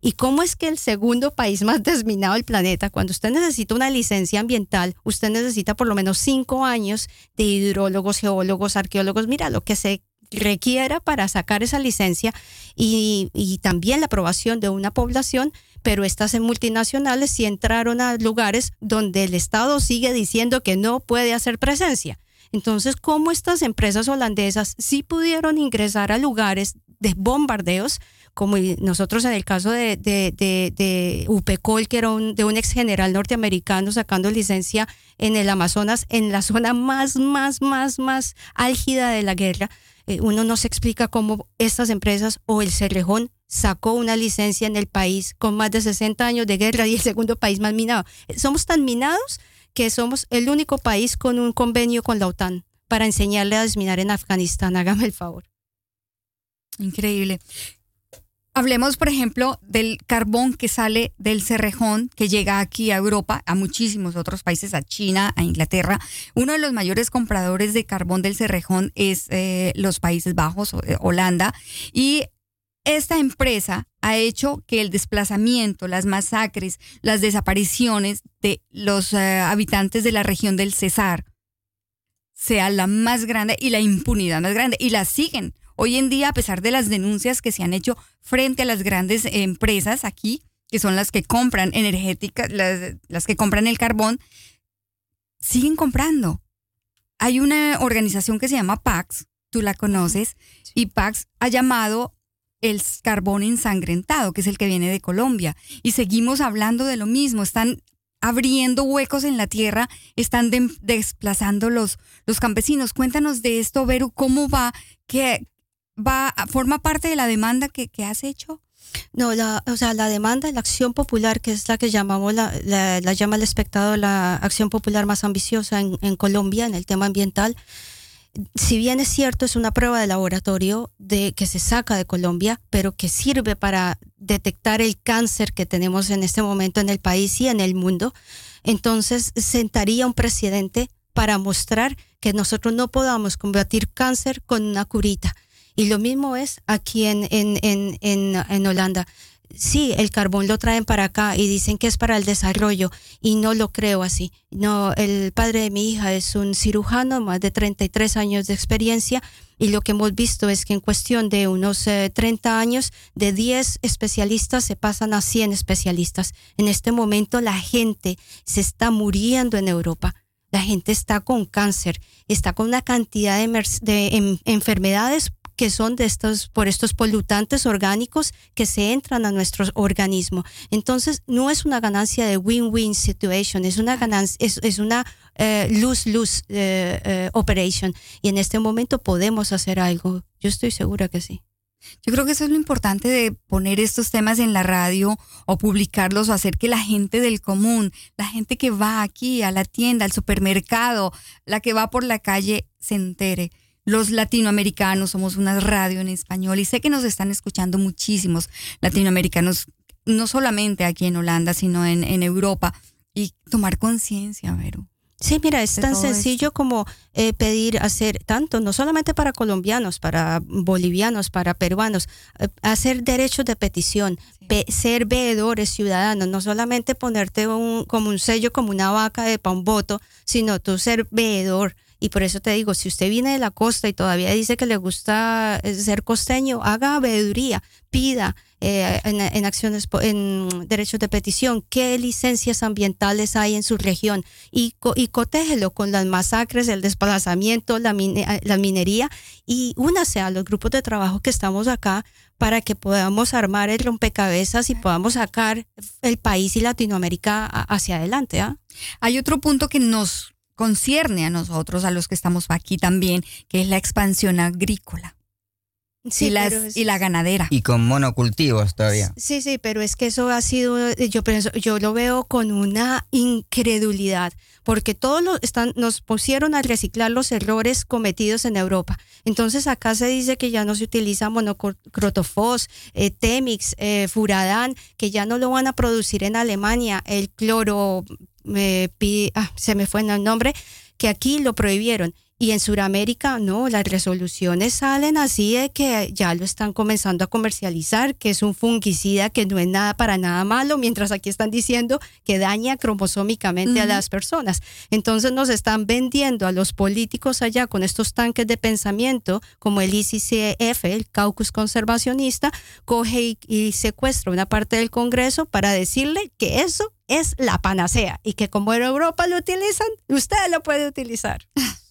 ¿Y cómo es que el segundo país más desminado del planeta, cuando usted necesita una licencia ambiental, usted necesita por lo menos cinco años de hidrólogos, geólogos, arqueólogos, mira, lo que se requiera para sacar esa licencia y, también la aprobación de una población, pero estas multinacionales sí entraron a lugares donde el Estado sigue diciendo que no puede hacer presencia. Entonces, ¿cómo estas empresas holandesas sí pudieron ingresar a lugares de bombardeos, como nosotros en el caso de, de, de, de Upecol, que era un, de un ex general norteamericano sacando licencia en el Amazonas, en la zona más, más, más, más álgida de la guerra? Eh, uno no se explica cómo estas empresas o el Cerrejón sacó una licencia en el país con más de 60 años de guerra y el segundo país más minado. Eh, Somos tan minados que somos el único país con un convenio con la OTAN para enseñarle a desminar en Afganistán. Hágame el favor. Increíble. Hablemos, por ejemplo, del carbón que sale del Cerrejón, que llega aquí a Europa, a muchísimos otros países, a China, a Inglaterra. Uno de los mayores compradores de carbón del Cerrejón es eh, los Países Bajos, eh, Holanda. Y esta empresa ha hecho que el desplazamiento, las masacres, las desapariciones de los eh, habitantes de la región del Cesar sea la más grande y la impunidad más grande. Y la siguen. Hoy en día, a pesar de las denuncias que se han hecho frente a las grandes empresas aquí, que son las que compran energéticas, las, las que compran el carbón, siguen comprando. Hay una organización que se llama PAX, tú la conoces, y PAX ha llamado el carbón ensangrentado, que es el que viene de Colombia. Y seguimos hablando de lo mismo, están abriendo huecos en la tierra, están de- desplazando los, los campesinos. Cuéntanos de esto, Veru, cómo va, que va, forma parte de la demanda que, que has hecho. No, la, o sea, la demanda, la acción popular, que es la que llamamos, la, la, la llama el Estado la acción popular más ambiciosa en, en, Colombia en el tema ambiental, si bien es cierto, es una prueba de laboratorio de, que se saca de Colombia, pero que sirve para detectar el cáncer que tenemos en este momento en el país y en el mundo, entonces sentaría un presidente para mostrar que nosotros no podamos combatir cáncer con una curita. Y lo mismo es aquí en, en, en, en, Holanda. Sí, el carbón lo traen para acá y dicen que es para el desarrollo y no lo creo así. No, el padre de mi hija es un cirujano, más de 33 años de experiencia y lo que hemos visto es que en cuestión de unos 30 eh, años, de 10 especialistas se pasan a 100 especialistas. En este momento la gente se está muriendo en Europa la gente está con cáncer, está con una cantidad de, enfermedades que son de estos, por estos polutantes orgánicos que se entran a nuestro organismo. Entonces, no es una ganancia de win-win situation, es una ganancia, es, una eh, lose-lose eh, eh, operation. Y en este momento podemos hacer algo. Yo estoy segura que sí. Yo creo que eso es lo importante de poner estos temas en la radio o publicarlos o hacer que la gente del común, la gente que va aquí a la tienda, al supermercado, la que va por la calle, se entere. Los latinoamericanos somos una radio en español y sé que nos están escuchando muchísimos latinoamericanos, no solamente aquí en Holanda, sino en, en Europa. Y tomar conciencia, Vero. Sí, mira, es tan sencillo como eh, pedir hacer tanto, no solamente para colombianos, para bolivianos, para peruanos, eh, hacer derechos de petición, ser veedores ciudadanos, no solamente ponerte un, como un sello, como una vaca de pa' un voto, sino tú ser veedor. Y por eso te digo, si usted viene de la costa y todavía dice que le gusta eh, ser costeño, haga veeduría, pida, eh, en, acciones, en derechos de petición, qué licencias ambientales hay en su región y, y cotégelo con las masacres, el desplazamiento, la, la minería y únase a los grupos de trabajo que estamos acá para que podamos armar el rompecabezas y podamos sacar el país y Latinoamérica hacia adelante. ¿ah? Hay otro punto que nos concierne a nosotros, a los que estamos aquí también, que es la expansión agrícola. Sí, y, y la ganadera. Y con monocultivos todavía. Sí, sí, pero es que eso ha sido, yo pienso, yo lo veo con una incredulidad, porque todos los están, nos pusieron a reciclar los errores cometidos en Europa. Entonces acá se dice que ya no se utiliza monocrotofos, eh, Temix, eh, Furadán, que ya no lo van a producir en Alemania, el cloro, eh, ah, se me fue el nombre, que aquí lo prohibieron. Y en Sudamérica, no, las resoluciones salen así de que ya lo están comenzando a comercializar, que es un fungicida que no es nada para nada malo, mientras aquí están diciendo que daña cromosómicamente a las personas. Entonces nos están vendiendo a los políticos allá con estos tanques de pensamiento, como el ICCF, el Caucus Conservacionista, coge y secuestra una parte del Congreso para decirle que eso es la panacea y que como en Europa lo utilizan, usted lo puede utilizar.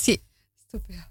Sí. Estúpido.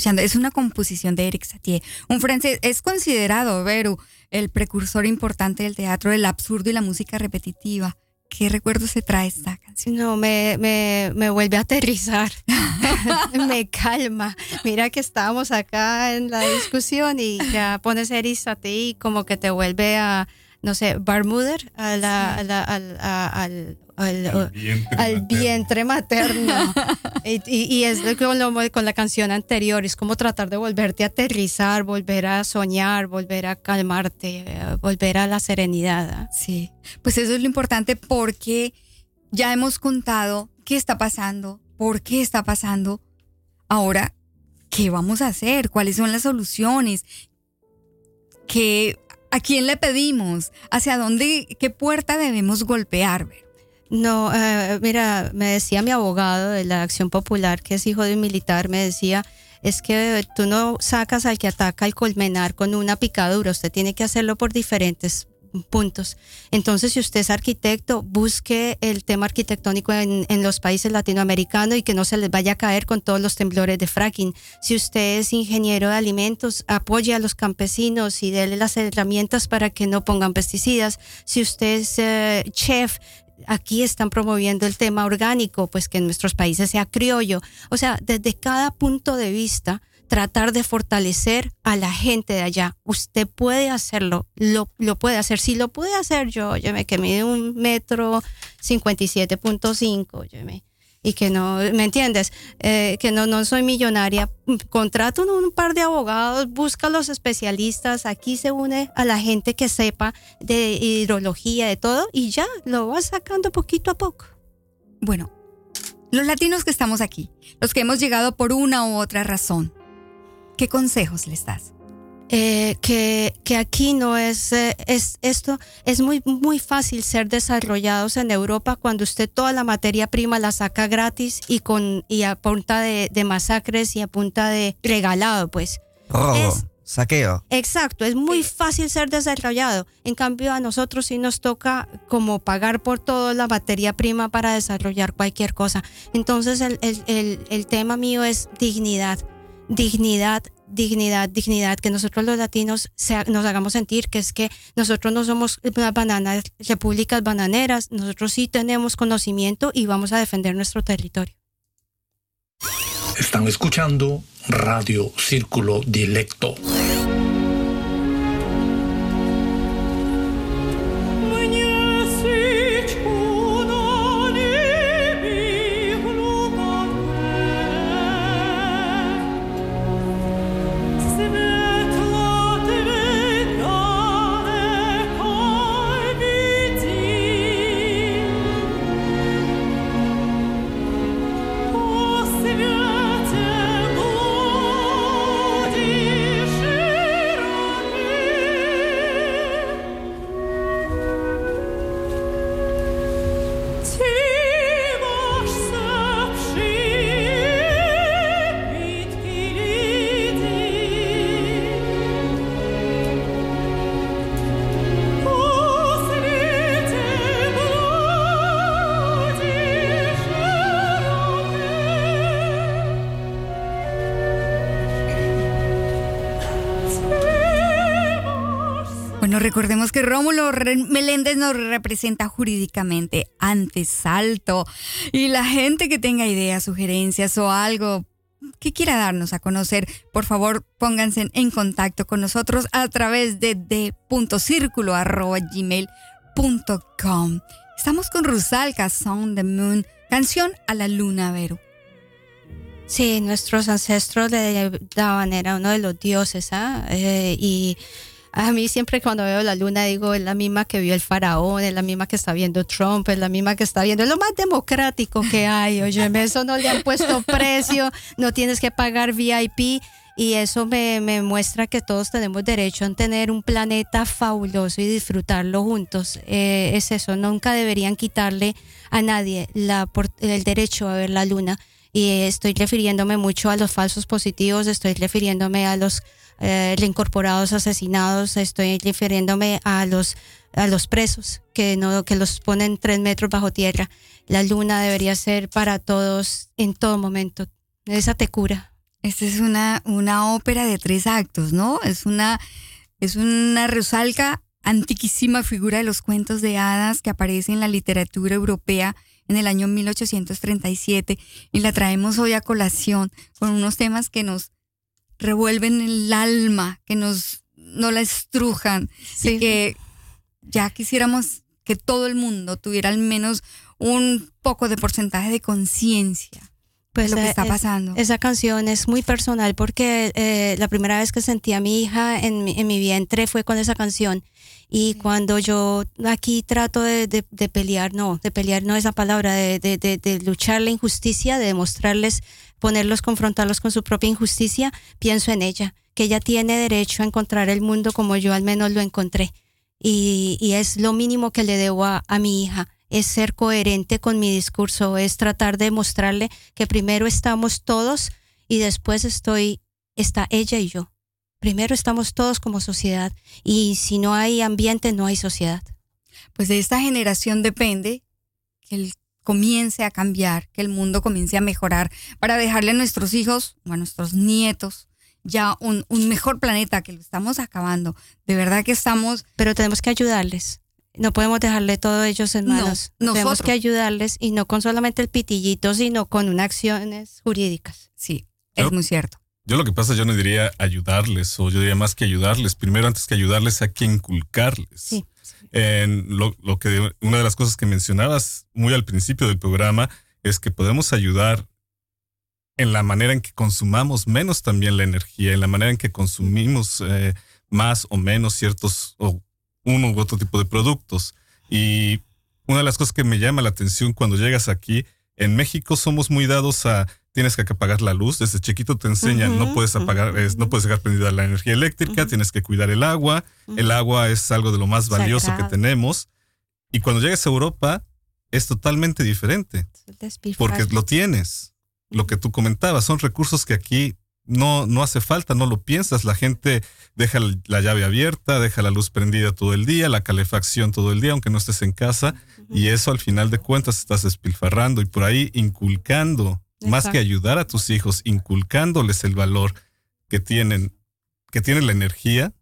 Escuchando. Es una composición de Eric Satie, un francés. Es considerado, Veru, el precursor importante del teatro del absurdo y la música repetitiva. ¿Qué recuerdos se trae esta canción? No, me, me, me vuelve a aterrizar, me calma. Mira que estábamos acá en la discusión y ya pones Erizate y como que te vuelve a, no sé, Barmuder, a la, a la- al, a- al, al- Al vientre al materno. vientre materno. y, y- y es lo- con, lo- con la canción anterior, es como tratar de volverte a aterrizar, volver a soñar, volver a calmarte, volver a la serenidad. ¿ah? Sí, pues eso es lo importante porque ya hemos contado qué está pasando, por qué está pasando. Ahora, ¿qué vamos a hacer? ¿Cuáles son las soluciones? ¿Qué, ¿A quién le pedimos? ¿Hacia dónde, qué puerta debemos golpear? No, eh, mira, me decía mi abogado de la Acción Popular, que es hijo de un militar, me decía, es que tú no sacas al que ataca el colmenar con una picadura, usted tiene que hacerlo por diferentes puntos. Entonces, si usted es arquitecto, busque el tema arquitectónico en, los países latinoamericanos y que no se les vaya a caer con todos los temblores de fracking. Si usted es ingeniero de alimentos, apoye a los campesinos y déle las herramientas para que no pongan pesticidas. Si usted es eh, chef, aquí están promoviendo el tema orgánico, pues que en nuestros países sea criollo. O sea, desde cada punto de vista, tratar de fortalecer a la gente de allá. Usted puede hacerlo, lo, puede hacer. Si lo pude hacer yo, óyeme, que mide un metro 57.5, óyeme, y que no, ¿me entiendes? Eh, que no, no soy millonaria. Contrata un, un par de abogados, busca a los especialistas, aquí se une a la gente que sepa de hidrología, de todo, y ya lo vas sacando poquito a poco. Bueno, los latinos que estamos aquí, los que hemos llegado por una u otra razón, ¿qué consejos les das? eh, que, que aquí no es, eh, es esto es muy muy fácil ser desarrollados en Europa cuando usted toda la materia prima la saca gratis y con y a punta de, de masacres y a punta de regalado pues Robo, Es- saqueo. Exacto, es muy fácil ser desarrollado. En cambio, a nosotros sí nos toca como pagar por toda la materia prima para desarrollar cualquier cosa. Entonces, el, el- el- el tema mío es dignidad, dignidad, dignidad, dignidad, que nosotros los latinos se- nos hagamos sentir que es que nosotros no somos unas bananas, repúblicas bananeras, nosotros sí tenemos conocimiento y vamos a defender nuestro territorio. Están escuchando Radio Círculo Dilecto. Recordemos que Rómulo Meléndez nos representa jurídicamente ante Salto. Y la gente que tenga ideas, sugerencias o algo que quiera darnos a conocer, por favor pónganse en contacto con nosotros a través de d.circulo.gmail.com. Estamos con Rusalka, Song the Moon, canción a la luna, Vero. Sí, nuestros ancestros le daban, era uno de los dioses, ¿ah? Eh, y a mí siempre cuando veo la luna digo, es la misma que vio el faraón, es la misma que está viendo Trump, es la misma que está viendo, es lo más democrático que hay, oye, eso no le han puesto precio, no tienes que pagar VIP. Y eso me, me muestra que todos tenemos derecho a tener un planeta fabuloso y disfrutarlo juntos. Eh, es eso, nunca deberían quitarle a nadie la, el derecho a ver la luna y estoy refiriéndome mucho a los falsos positivos, estoy refiriéndome a los eh, reincorporados asesinados, estoy refiriéndome a los a los presos que no que los ponen tres metros bajo tierra. La luna debería ser para todos en todo momento. esa te cura. Esta es una, una ópera de tres actos, ¿no? Es una, es una Rusalka antiquísima figura de los cuentos de hadas que aparece en la literatura europea en el año 1837 y la traemos hoy a colación con unos temas que nos revuelven el alma, que nos no la estrujan y que ya quisiéramos que todo el mundo tuviera al menos un poco de porcentaje de conciencia Pues de lo que está es- pasando. esa canción es muy personal porque eh, la primera vez que sentí a mi hija en mi, en mi vientre fue con esa canción. Y cuando yo aquí trato de, de- de pelear, no, de pelear no es la palabra, de, de- luchar la injusticia, de demostrarles, ponerlos, confrontarlos con su propia injusticia, pienso en ella, que ella tiene derecho a encontrar el mundo como yo al menos lo encontré. Y, y es lo mínimo que le debo a, a mi hija, es ser coherente con mi discurso, es tratar de mostrarle que primero estamos todos y después estoy, está ella y yo. Primero estamos todos como sociedad y si no hay ambiente no hay sociedad. Pues de esta generación depende que el comience a cambiar, que el mundo comience a mejorar para dejarle a nuestros hijos o a nuestros nietos ya un, un mejor planeta que lo estamos acabando. De verdad que estamos... Pero tenemos que ayudarles. No podemos dejarle todo ellos en No, manos. tenemos nosotros. que ayudarles y no con solamente el pitillito, sino con unas acciones jurídicas. Sí, Yo- es muy cierto. Yo lo que pasa, yo no diría ayudarles, o yo diría más que ayudarles. Primero, antes que ayudarles, hay que inculcarles. Sí. En lo, lo que una de las cosas que mencionabas muy al principio del programa es que podemos ayudar en la manera en que consumamos menos también la energía, en la manera en que consumimos eh, más o menos ciertos o uno u otro tipo de productos. Y una de las cosas que me llama la atención cuando llegas aquí, en México somos muy dados a tienes que apagar la luz, desde chiquito te enseñan, no puedes apagar, es- no puedes dejar prendida la energía eléctrica, tienes que cuidar el agua, el agua es algo de lo más valioso que tenemos. Y cuando llegas a Europa es totalmente diferente, porque lo tienes. Lo que tú comentabas, son recursos que aquí no, no hace falta, no lo piensas. La gente deja la llave abierta, deja la luz prendida todo el día, la calefacción todo el día, aunque no estés en casa. Y eso al final de cuentas estás despilfarrando y por ahí inculcando, más que Exacto. ayudar a tus hijos, inculcándoles el valor que tienen, que tiene la energía.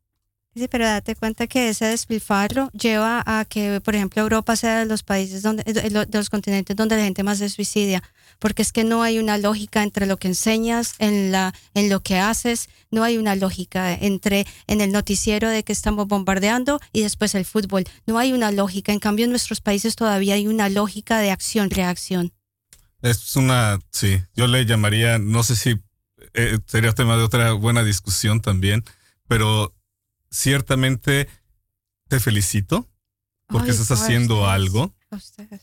Sí, pero date cuenta que ese despilfarro lleva a que, por ejemplo, Europa sea de los países donde, de los- continentes donde la gente más se suicidia, porque es que no hay una lógica entre lo que enseñas, en la, en lo que haces, no hay una lógica entre en el noticiero de que estamos bombardeando y después el fútbol, no hay una lógica. En cambio, en nuestros países todavía hay una lógica de acción-reacción. Es una, sí, yo le llamaría, no sé si eh, sería tema de otra buena discusión también, pero ciertamente te felicito porque Ay, estás haciendo ustedes, algo, ustedes.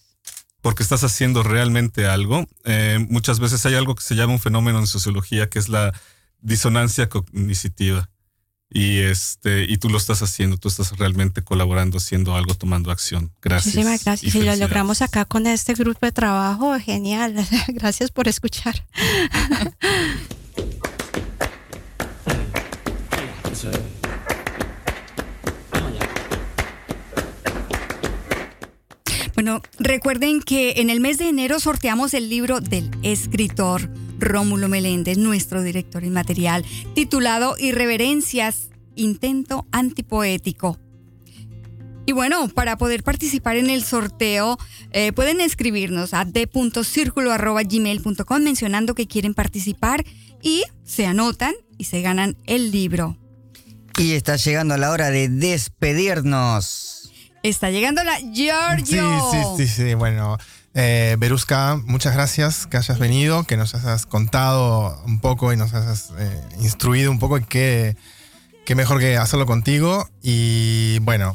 porque estás haciendo realmente algo. Eh, muchas veces hay algo que se llama un fenómeno en sociología que es la disonancia cognitiva. Y este, y tú lo estás haciendo, tú estás realmente colaborando, haciendo algo, tomando acción. Gracias. Muchísimas gracias. y Y lo logramos acá con este grupo de trabajo. Genial. Gracias por escuchar. Bueno, recuerden que en el mes de enero sorteamos el libro del escritor Rómulo Meléndez, nuestro director inmaterial, titulado Irreverencias, intento antipoético. Y bueno, para poder participar en el sorteo, eh, pueden escribirnos a d.circulo.gmail.com mencionando que quieren participar y se anotan y se ganan el libro. Y está llegando la hora de despedirnos. Está llegando la Sí, Giorgio. sí, sí, sí. Bueno, eh, Beruska, muchas gracias que hayas venido, que nos hayas contado un poco y nos hayas eh, instruido un poco. y Qué, qué mejor que hacerlo contigo. Y bueno,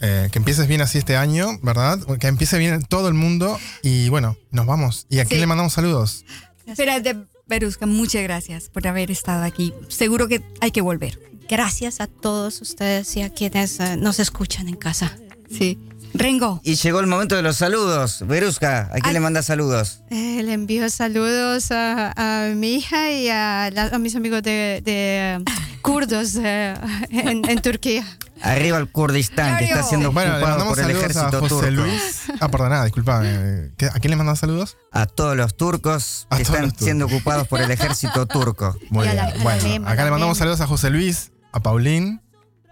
eh, que empieces bien así este año, ¿verdad? Que empiece bien todo el mundo. Y bueno, nos vamos. ¿Y a quién Sí. le mandamos saludos? Espérate, Berusca, muchas gracias por haber estado aquí. Seguro que hay que volver. Gracias a todos ustedes y a quienes eh, nos escuchan en casa. Sí. Rengo. Y llegó el momento de los saludos. Veruska, ¿a quién le manda saludos? Eh, le envío saludos a, a mi hija y a, la- a mis amigos de, de, eh, kurdos eh, en, en Turquía. Arriba el Kurdistán, que está siendo Bueno, le ocupado por el ejército a José turco. Luis. Ah, perdona, disculpame. ¿Qué- ¿A quién le mandamos saludos? A todos los turcos A que están turcos. siendo ocupados por el ejército turco. Muy bien. la- bueno, acá le mandamos saludos a José Luis, a Paulín.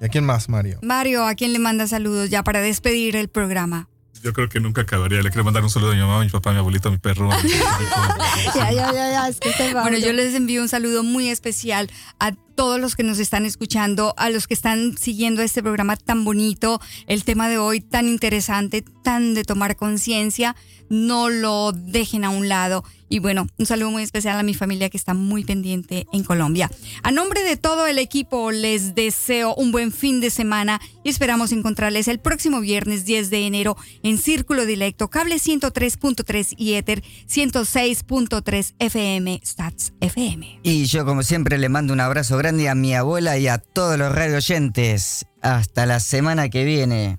¿Y a quién más, Mario? Mario, ¿a quién le manda saludos ya para despedir el programa? Yo creo que nunca acabaría. Le quiero mandar un saludo a mi mamá, a mi papá, a mi abuelito, a mi perro. a mi Ya, ya, ya, ya, es que se va. Bueno, yo les envío un saludo muy especial a todos los que nos están escuchando, a los que están siguiendo este programa tan bonito, el tema de hoy tan interesante, tan de tomar conciencia, no lo dejen a un lado. Y bueno, un saludo muy especial a mi familia que está muy pendiente en Colombia. A nombre de todo el equipo, les deseo un buen fin de semana y esperamos encontrarles el próximo viernes 10 de enero en Círculo Directo, cable 103.3 y Ether 106.3 FM, Stats FM. Y yo, como siempre, le mando un abrazo grande a mi abuela y a todos los radio oyentes. Hasta la semana que viene.